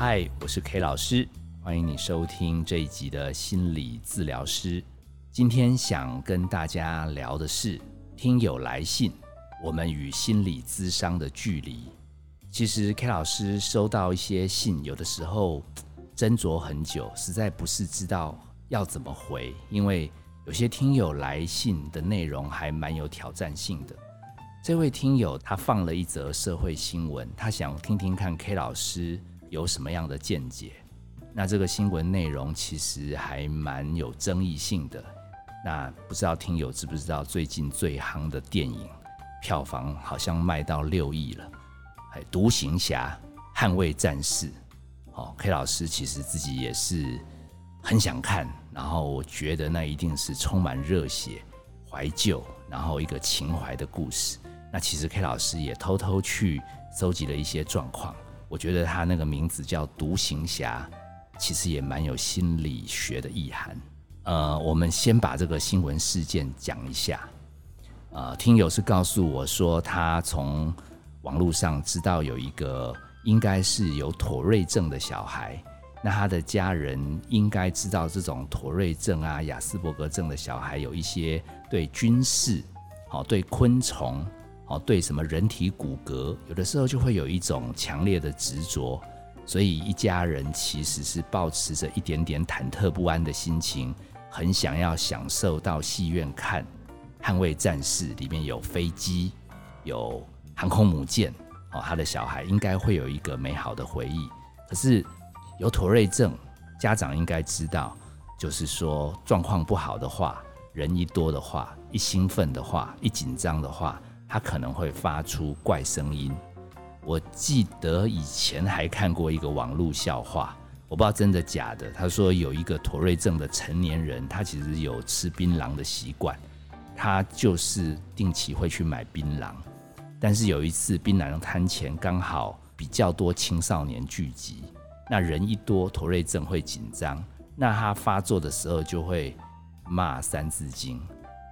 嗨，我是 K 老师，欢迎你收听这一集的心理治疗师。今天想跟大家聊的是听友来信，我们与心理咨商的距离。其实 K 老师收到一些信，有的时候斟酌很久，实在不是知道要怎么回，因为有些听友来信的内容还蛮有挑战性的。这位听友他放了一则社会新闻，他想听听看 K 老师。有什么样的见解？那这个新闻内容其实还蛮有争议性的。那不知道听友知不知道最近最夯的电影票房好像卖到六亿了？还独行侠、捍卫战士。哦，K 老师其实自己也是很想看，然后我觉得那一定是充满热血、怀旧，然后一个情怀的故事。那其实 K 老师也偷偷去搜集了一些状况。我觉得他那个名字叫独行侠，其实也蛮有心理学的意涵。呃，我们先把这个新闻事件讲一下。呃，听友是告诉我说，他从网络上知道有一个应该是有妥瑞症的小孩，那他的家人应该知道这种妥瑞症啊、雅斯伯格症的小孩有一些对军事、好对昆虫。哦，对什么人体骨骼，有的时候就会有一种强烈的执着，所以一家人其实是保持着一点点忐忑不安的心情，很想要享受到戏院看《捍卫战士》里面有飞机、有航空母舰，哦，他的小孩应该会有一个美好的回忆。可是有妥瑞症，家长应该知道，就是说状况不好的话，人一多的话，一兴奋的话，一紧张的话。他可能会发出怪声音。我记得以前还看过一个网络笑话，我不知道真的假的。他说有一个妥瑞症的成年人，他其实有吃槟榔的习惯，他就是定期会去买槟榔。但是有一次槟榔摊前刚好比较多青少年聚集，那人一多，妥瑞症会紧张，那他发作的时候就会骂《三字经》。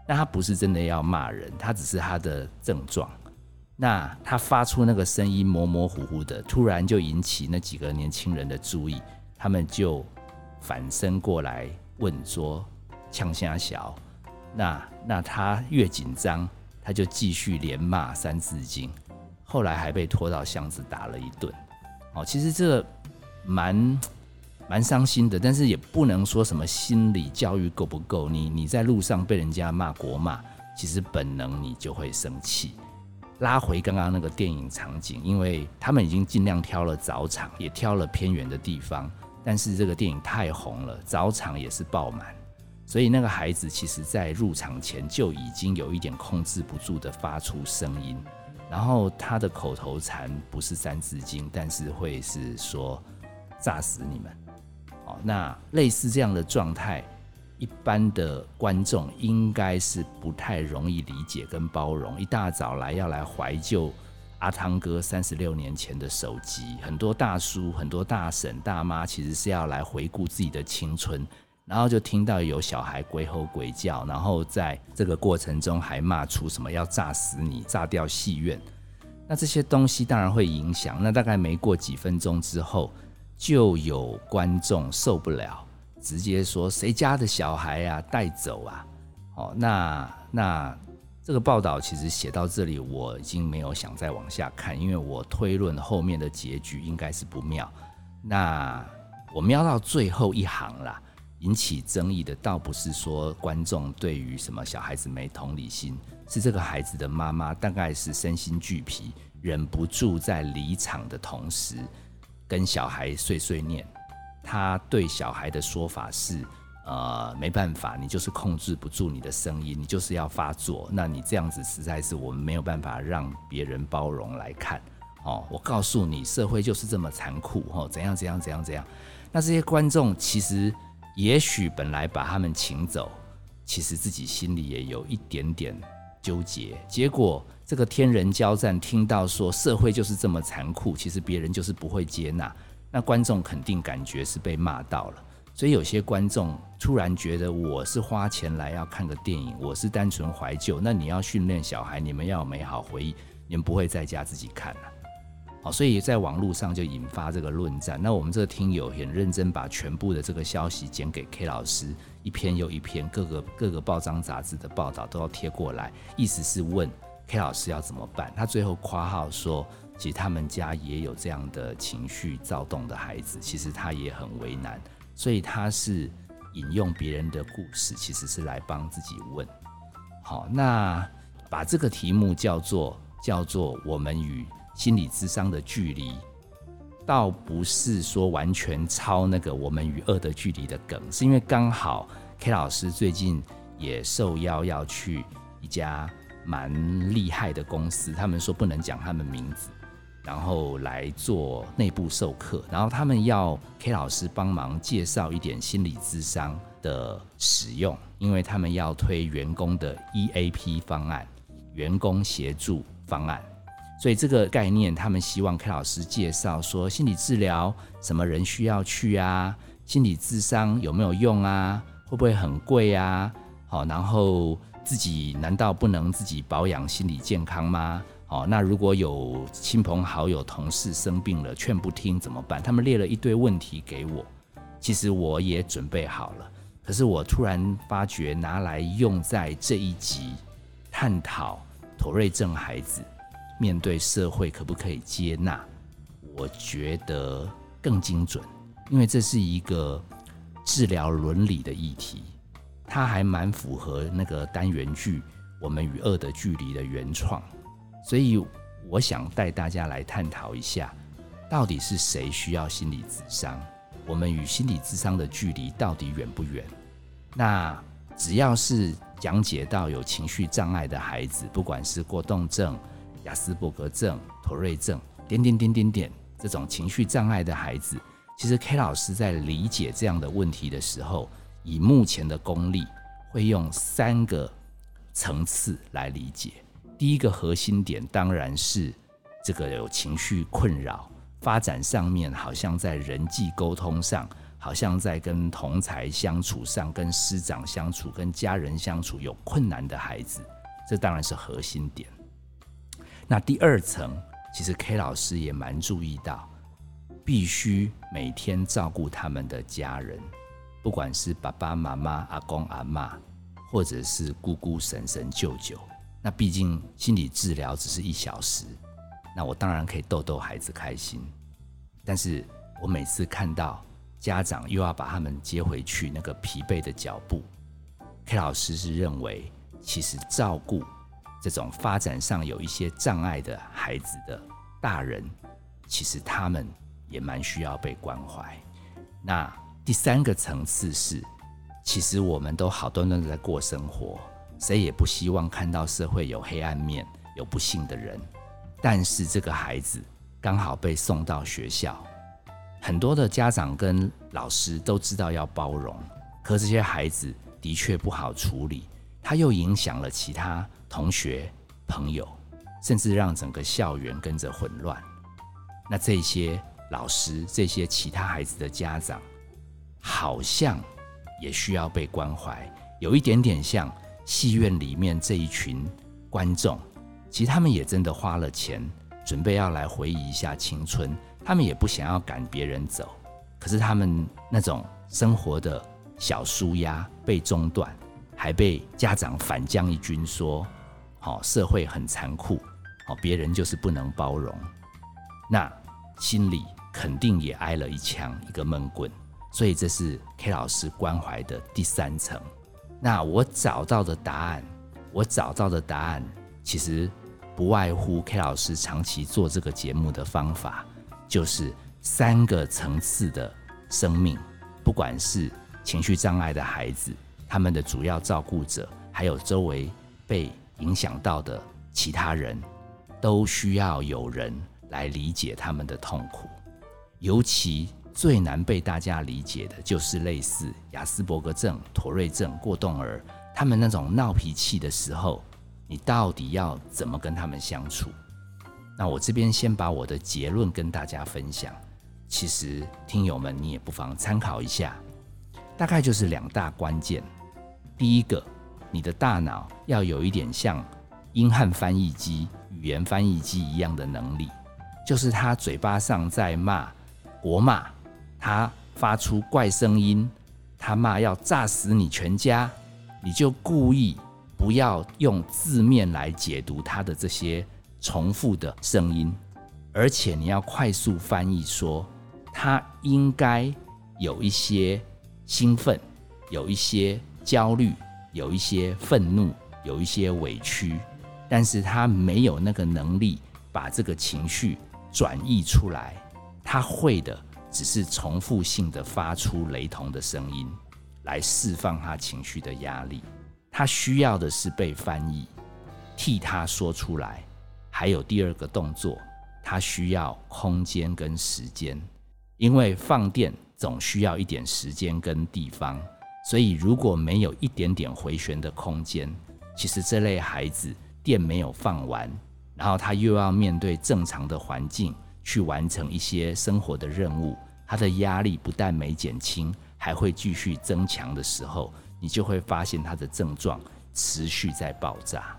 那他不是真的要骂人，他只是他的症状。那他发出那个声音模模糊糊的，突然就引起那几个年轻人的注意，他们就反身过来问说：“呛虾小。”那那他越紧张，他就继续连骂《三字经》，后来还被拖到巷子打了一顿。哦，其实这蛮。蛮伤心的，但是也不能说什么心理教育够不够。你你在路上被人家骂国骂，其实本能你就会生气。拉回刚刚那个电影场景，因为他们已经尽量挑了早场，也挑了偏远的地方，但是这个电影太红了，早场也是爆满，所以那个孩子其实在入场前就已经有一点控制不住的发出声音，然后他的口头禅不是三字经，但是会是说炸死你们。哦，那类似这样的状态，一般的观众应该是不太容易理解跟包容。一大早来要来怀旧阿汤哥三十六年前的手机，很多大叔、很多大婶、大妈其实是要来回顾自己的青春，然后就听到有小孩鬼吼鬼叫，然后在这个过程中还骂出什么要炸死你、炸掉戏院。那这些东西当然会影响。那大概没过几分钟之后。就有观众受不了，直接说：“谁家的小孩呀，带走啊！”哦，那那这个报道其实写到这里，我已经没有想再往下看，因为我推论后面的结局应该是不妙。那我瞄到最后一行啦，引起争议的倒不是说观众对于什么小孩子没同理心，是这个孩子的妈妈大概是身心俱疲，忍不住在离场的同时。跟小孩碎碎念，他对小孩的说法是：呃，没办法，你就是控制不住你的声音，你就是要发作。那你这样子实在是我们没有办法让别人包容来看。哦，我告诉你，社会就是这么残酷。哦，怎样怎样怎样怎样。那这些观众其实也许本来把他们请走，其实自己心里也有一点点纠结。结果。这个天人交战，听到说社会就是这么残酷，其实别人就是不会接纳，那观众肯定感觉是被骂到了。所以有些观众突然觉得，我是花钱来要看个电影，我是单纯怀旧。那你要训练小孩，你们要有美好回忆，你们不会在家自己看了。所以在网络上就引发这个论战。那我们这个听友很认真，把全部的这个消息剪给 K 老师，一篇又一篇，各个各个报章杂志的报道都要贴过来，意思是问 K 老师要怎么办。他最后夸号说，其实他们家也有这样的情绪躁动的孩子，其实他也很为难，所以他是引用别人的故事，其实是来帮自己问。好，那把这个题目叫做叫做我们与。心理智商的距离，倒不是说完全超那个我们与恶的距离的梗，是因为刚好 K 老师最近也受邀要去一家蛮厉害的公司，他们说不能讲他们名字，然后来做内部授课，然后他们要 K 老师帮忙介绍一点心理智商的使用，因为他们要推员工的 EAP 方案，员工协助方案。所以这个概念，他们希望 K 老师介绍说，心理治疗什么人需要去啊？心理智商有没有用啊？会不会很贵啊？好，然后自己难道不能自己保养心理健康吗？好，那如果有亲朋好友、同事生病了，劝不听怎么办？他们列了一堆问题给我，其实我也准备好了，可是我突然发觉拿来用在这一集探讨妥瑞症孩子。面对社会可不可以接纳？我觉得更精准，因为这是一个治疗伦理的议题，它还蛮符合那个单元剧《我们与恶的距离》的原创，所以我想带大家来探讨一下，到底是谁需要心理智商？我们与心理智商的距离到底远不远？那只要是讲解到有情绪障碍的孩子，不管是过动症。雅斯伯格症、妥瑞症，点点点点点，这种情绪障碍的孩子，其实 K 老师在理解这样的问题的时候，以目前的功力，会用三个层次来理解。第一个核心点当然是这个有情绪困扰，发展上面好像在人际沟通上，好像在跟同才相处上、跟师长相处、跟家人相处有困难的孩子，这当然是核心点。那第二层，其实 K 老师也蛮注意到，必须每天照顾他们的家人，不管是爸爸妈妈、阿公阿妈，或者是姑姑、婶婶、舅舅。那毕竟心理治疗只是一小时，那我当然可以逗逗孩子开心。但是我每次看到家长又要把他们接回去，那个疲惫的脚步，K 老师是认为，其实照顾。这种发展上有一些障碍的孩子的大人，其实他们也蛮需要被关怀。那第三个层次是，其实我们都好端端的在过生活，谁也不希望看到社会有黑暗面、有不幸的人。但是这个孩子刚好被送到学校，很多的家长跟老师都知道要包容，可这些孩子的确不好处理，他又影响了其他。同学、朋友，甚至让整个校园跟着混乱。那这些老师、这些其他孩子的家长，好像也需要被关怀，有一点点像戏院里面这一群观众。其实他们也真的花了钱，准备要来回忆一下青春。他们也不想要赶别人走，可是他们那种生活的小舒压被中断，还被家长反将一军说。好，社会很残酷，好，别人就是不能包容，那心里肯定也挨了一枪，一个闷棍，所以这是 K 老师关怀的第三层。那我找到的答案，我找到的答案，其实不外乎 K 老师长期做这个节目的方法，就是三个层次的生命，不管是情绪障碍的孩子，他们的主要照顾者，还有周围被影响到的其他人，都需要有人来理解他们的痛苦。尤其最难被大家理解的，就是类似雅斯伯格症、妥瑞症、过动儿，他们那种闹脾气的时候，你到底要怎么跟他们相处？那我这边先把我的结论跟大家分享。其实听友们，你也不妨参考一下，大概就是两大关键。第一个。你的大脑要有一点像英汉翻译机、语言翻译机一样的能力，就是他嘴巴上在骂国骂，他发出怪声音，他骂要炸死你全家，你就故意不要用字面来解读他的这些重复的声音，而且你要快速翻译说他应该有一些兴奋，有一些焦虑，有一些愤怒，有一些委屈，但是他没有那个能力把这个情绪。转移出来，他会的只是重复性的发出雷同的声音，来释放他情绪的压力。他需要的是被翻译，替他说出来。还有第二个动作，他需要空间跟时间，因为放电总需要一点时间跟地方。所以如果没有一点点回旋的空间，其实这类孩子电没有放完。然后他又要面对正常的环境去完成一些生活的任务，他的压力不但没减轻，还会继续增强的时候，你就会发现他的症状持续在爆炸。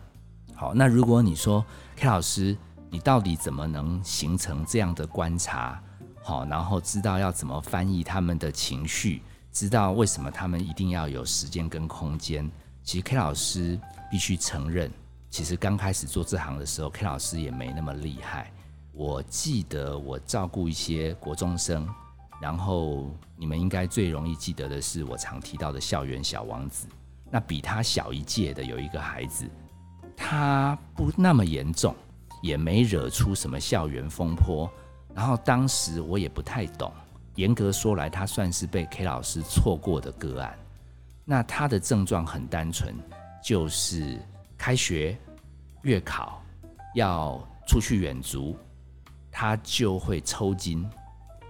好，那如果你说 K 老师，你到底怎么能形成这样的观察？好，然后知道要怎么翻译他们的情绪，知道为什么他们一定要有时间跟空间？其实 K 老师必须承认。其实刚开始做这行的时候，K 老师也没那么厉害。我记得我照顾一些国中生，然后你们应该最容易记得的是我常提到的校园小王子。那比他小一届的有一个孩子，他不那么严重，也没惹出什么校园风波。然后当时我也不太懂，严格说来，他算是被 K 老师错过的个案。那他的症状很单纯，就是。开学、月考要出去远足，他就会抽筋。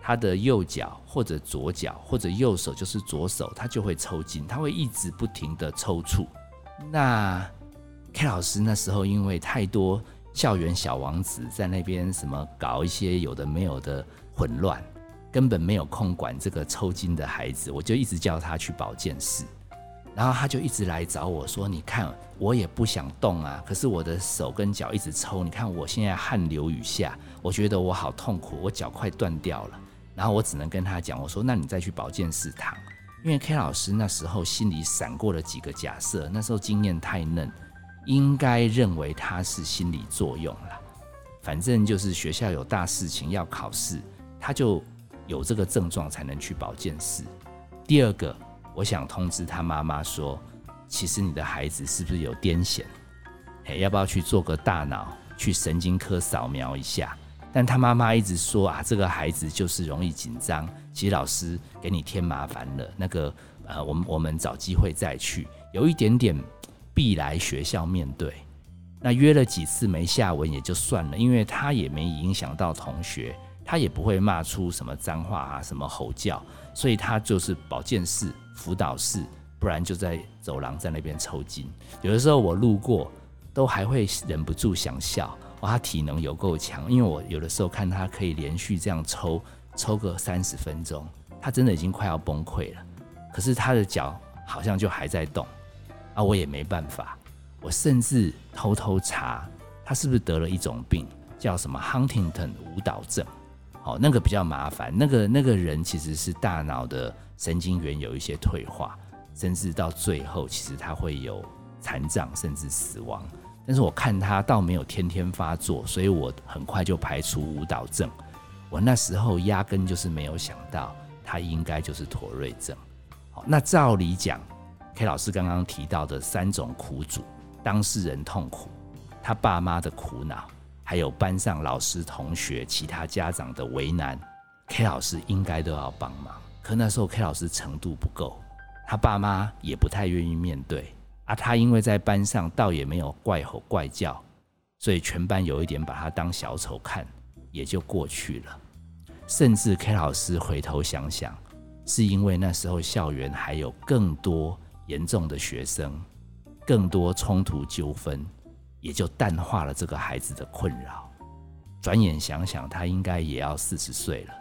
他的右脚或者左脚或者右手就是左手，他就会抽筋，他会一直不停的抽搐。那 K 老师那时候因为太多校园小王子在那边什么搞一些有的没有的混乱，根本没有空管这个抽筋的孩子，我就一直叫他去保健室。然后他就一直来找我说：“你看，我也不想动啊，可是我的手跟脚一直抽。你看我现在汗流雨下，我觉得我好痛苦，我脚快断掉了。然后我只能跟他讲，我说：那你再去保健室躺。因为 K 老师那时候心里闪过了几个假设，那时候经验太嫩，应该认为他是心理作用了。反正就是学校有大事情要考试，他就有这个症状才能去保健室。第二个。”我想通知他妈妈说，其实你的孩子是不是有癫痫？哎，要不要去做个大脑去神经科扫描一下？但他妈妈一直说啊，这个孩子就是容易紧张。其实老师给你添麻烦了，那个呃，我们我们找机会再去。有一点点必来学校面对，那约了几次没下文也就算了，因为他也没影响到同学，他也不会骂出什么脏话啊，什么吼叫，所以他就是保健室。辅导室，不然就在走廊在那边抽筋。有的时候我路过，都还会忍不住想笑。哇，他体能有够强，因为我有的时候看他可以连续这样抽抽个三十分钟，他真的已经快要崩溃了。可是他的脚好像就还在动，啊，我也没办法。我甚至偷偷查，他是不是得了一种病，叫什么 Huntington 舞蹈症。哦，那个比较麻烦。那个那个人其实是大脑的神经元有一些退化，甚至到最后其实他会有残障，甚至死亡。但是我看他倒没有天天发作，所以我很快就排除舞蹈症。我那时候压根就是没有想到他应该就是妥瑞症。好，那照理讲，K 老师刚刚提到的三种苦主，当事人痛苦，他爸妈的苦恼。还有班上老师、同学、其他家长的为难，K 老师应该都要帮忙。可那时候 K 老师程度不够，他爸妈也不太愿意面对。啊，他因为在班上倒也没有怪吼怪叫，所以全班有一点把他当小丑看，也就过去了。甚至 K 老师回头想想，是因为那时候校园还有更多严重的学生，更多冲突纠纷。也就淡化了这个孩子的困扰。转眼想想，他应该也要四十岁了。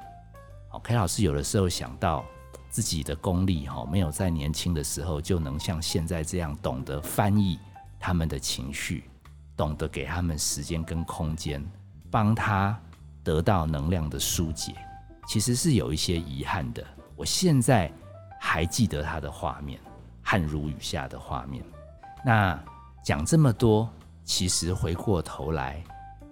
OK，老师有的时候想到自己的功力，哈，没有在年轻的时候就能像现在这样懂得翻译他们的情绪，懂得给他们时间跟空间，帮他得到能量的疏解，其实是有一些遗憾的。我现在还记得他的画面，汗如雨下的画面。那讲这么多，其实回过头来，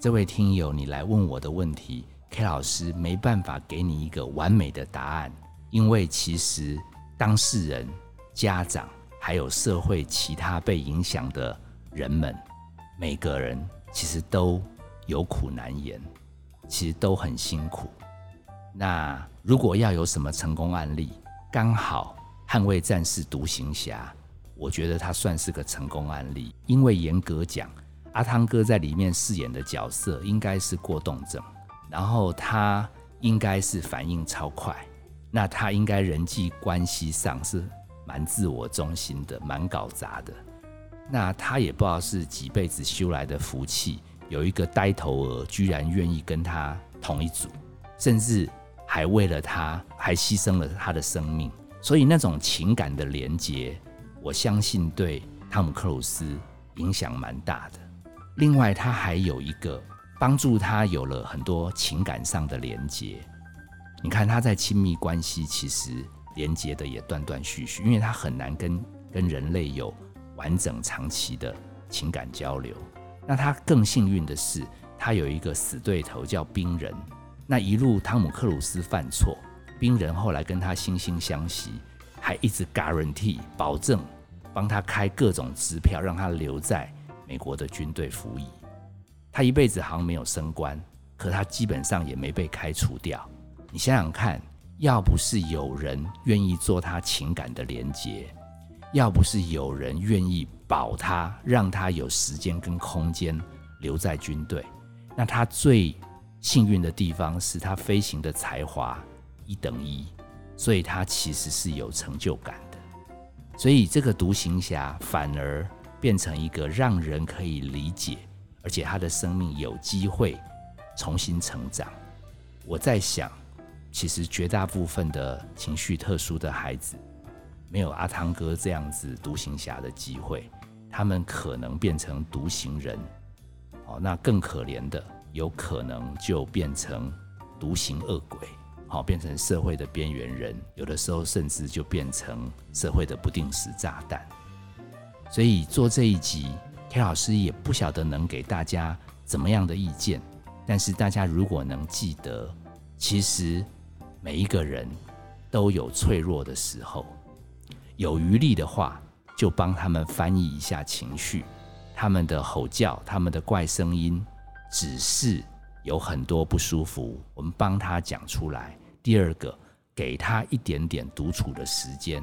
这位听友你来问我的问题，K 老师没办法给你一个完美的答案，因为其实当事人、家长还有社会其他被影响的人们，每个人其实都有苦难言。其实都很辛苦。那如果要有什么成功案例，刚好《捍卫战士》独行侠，我觉得他算是个成功案例。因为严格讲，阿汤哥在里面饰演的角色应该是过动症，然后他应该是反应超快，那他应该人际关系上是蛮自我中心的，蛮搞砸的。那他也不知道是几辈子修来的福气。有一个呆头鹅居然愿意跟他同一组，甚至还为了他还牺牲了他的生命，所以那种情感的连结，我相信对汤姆克鲁斯影响蛮大的。另外，他还有一个帮助他有了很多情感上的连接。你看他在亲密关系其实连接的也断断续续，因为他很难跟跟人类有完整长期的情感交流。那他更幸运的是，他有一个死对头叫冰人。那一路汤姆克鲁斯犯错，冰人后来跟他惺惺相惜，还一直 guarantee 保证帮他开各种支票，让他留在美国的军队服役。他一辈子好像没有升官，可他基本上也没被开除掉。你想想看，要不是有人愿意做他情感的连接，要不是有人愿意。保他，让他有时间跟空间留在军队。那他最幸运的地方是他飞行的才华一等一，所以他其实是有成就感的。所以这个独行侠反而变成一个让人可以理解，而且他的生命有机会重新成长。我在想，其实绝大部分的情绪特殊的孩子。没有阿汤哥这样子独行侠的机会，他们可能变成独行人，哦，那更可怜的有可能就变成独行恶鬼，好，变成社会的边缘人，有的时候甚至就变成社会的不定时炸弹。所以做这一集，K 老师也不晓得能给大家怎么样的意见，但是大家如果能记得，其实每一个人都有脆弱的时候。有余力的话，就帮他们翻译一下情绪。他们的吼叫，他们的怪声音，只是有很多不舒服，我们帮他讲出来。第二个，给他一点点独处的时间。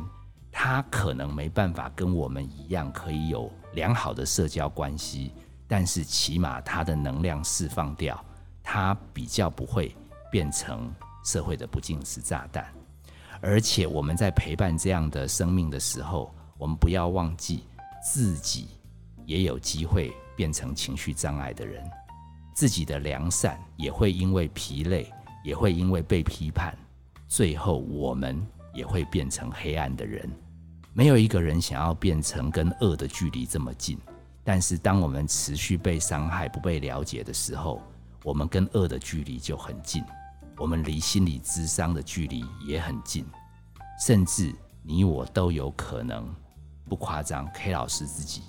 他可能没办法跟我们一样可以有良好的社交关系，但是起码他的能量释放掉，他比较不会变成社会的不定时炸弹。而且我们在陪伴这样的生命的时候，我们不要忘记自己也有机会变成情绪障碍的人，自己的良善也会因为疲累，也会因为被批判，最后我们也会变成黑暗的人。没有一个人想要变成跟恶的距离这么近，但是当我们持续被伤害、不被了解的时候，我们跟恶的距离就很近。我们离心理智商的距离也很近，甚至你我都有可能不夸张。K 老师自己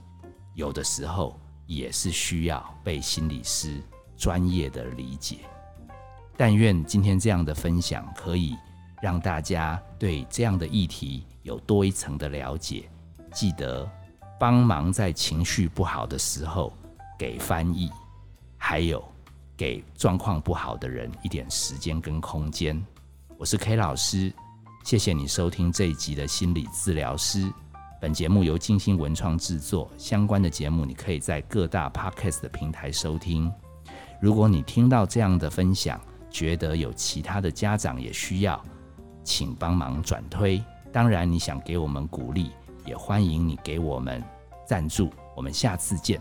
有的时候也是需要被心理师专业的理解。但愿今天这样的分享可以让大家对这样的议题有多一层的了解。记得帮忙在情绪不好的时候给翻译，还有。给状况不好的人一点时间跟空间。我是 K 老师，谢谢你收听这一集的心理治疗师。本节目由金星文创制作，相关的节目你可以在各大 Podcast 的平台收听。如果你听到这样的分享，觉得有其他的家长也需要，请帮忙转推。当然，你想给我们鼓励，也欢迎你给我们赞助。我们下次见。